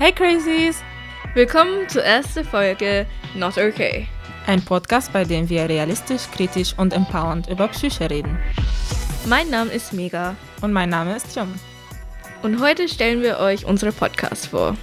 Hey Crazies! Willkommen zur ersten Folge Not Okay. Ein Podcast, bei dem wir realistisch, kritisch und empowernd über Psyche reden. Mein Name ist Mega. Und mein Name ist Jum. Und heute stellen wir euch unsere Podcast vor.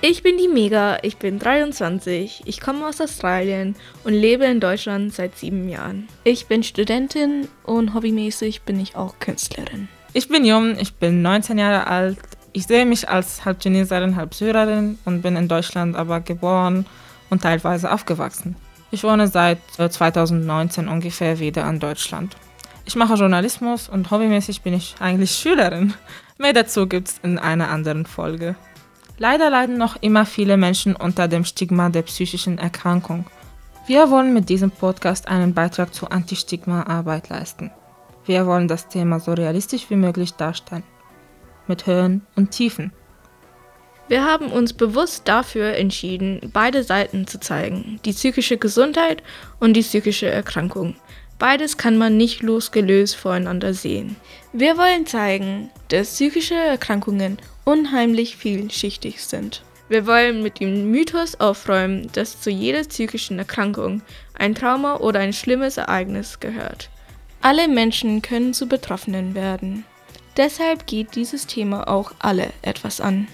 Ich bin die Mega, ich bin 23, ich komme aus Australien und lebe in Deutschland seit sieben Jahren. Ich bin Studentin und hobbymäßig bin ich auch Künstlerin. Ich bin Jung, ich bin 19 Jahre alt. Ich sehe mich als halb Chineserin, halb Syrerin und bin in Deutschland aber geboren und teilweise aufgewachsen. Ich wohne seit 2019 ungefähr wieder in Deutschland. Ich mache Journalismus und hobbymäßig bin ich eigentlich Schülerin. Mehr dazu gibt's in einer anderen Folge. Leider leiden noch immer viele Menschen unter dem Stigma der psychischen Erkrankung. Wir wollen mit diesem Podcast einen Beitrag zur Anti-Stigma-Arbeit leisten. Wir wollen das Thema so realistisch wie möglich darstellen. Mit Höhen und Tiefen. Wir haben uns bewusst dafür entschieden, beide Seiten zu zeigen, die psychische Gesundheit und die psychische Erkrankung. Beides kann man nicht losgelöst voreinander sehen. Wir wollen zeigen, dass psychische Erkrankungen unheimlich vielschichtig sind. Wir wollen mit dem Mythos aufräumen, dass zu jeder psychischen Erkrankung ein Trauma oder ein schlimmes Ereignis gehört. Alle Menschen können zu Betroffenen werden. Deshalb geht dieses Thema auch alle etwas an.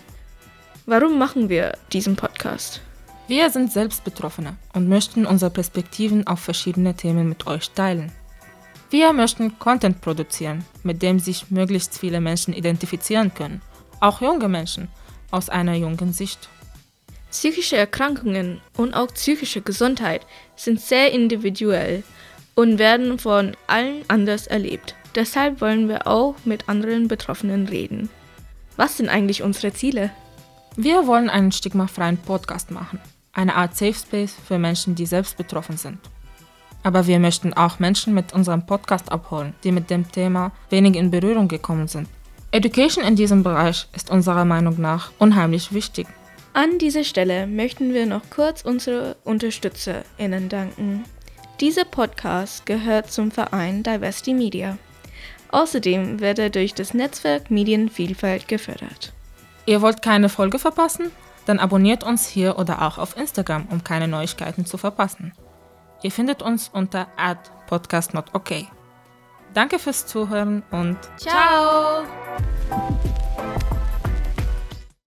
Warum machen wir diesen Podcast? Wir sind selbst Betroffene und möchten unsere Perspektiven auf verschiedene Themen mit euch teilen. Wir möchten Content produzieren, mit dem sich möglichst viele Menschen identifizieren können, auch junge Menschen aus einer jungen Sicht. Psychische Erkrankungen und auch psychische Gesundheit sind sehr individuell und werden von allen anders erlebt. Deshalb wollen wir auch mit anderen Betroffenen reden. Was sind eigentlich unsere Ziele? Wir wollen einen stigmafreien Podcast machen, eine Art Safe Space für Menschen, die selbst betroffen sind. Aber wir möchten auch Menschen mit unserem Podcast abholen, die mit dem Thema wenig in Berührung gekommen sind. Education in diesem Bereich ist unserer Meinung nach unheimlich wichtig. An dieser Stelle möchten wir noch kurz unsere UnterstützerInnen danken. Dieser Podcast gehört zum Verein Diversity Media. Außerdem wird er durch das Netzwerk Medienvielfalt gefördert. Ihr wollt keine Folge verpassen? Dann abonniert uns hier oder auch auf Instagram, um keine Neuigkeiten zu verpassen. Ihr findet uns unter podcastnotokay. Danke fürs Zuhören und ciao.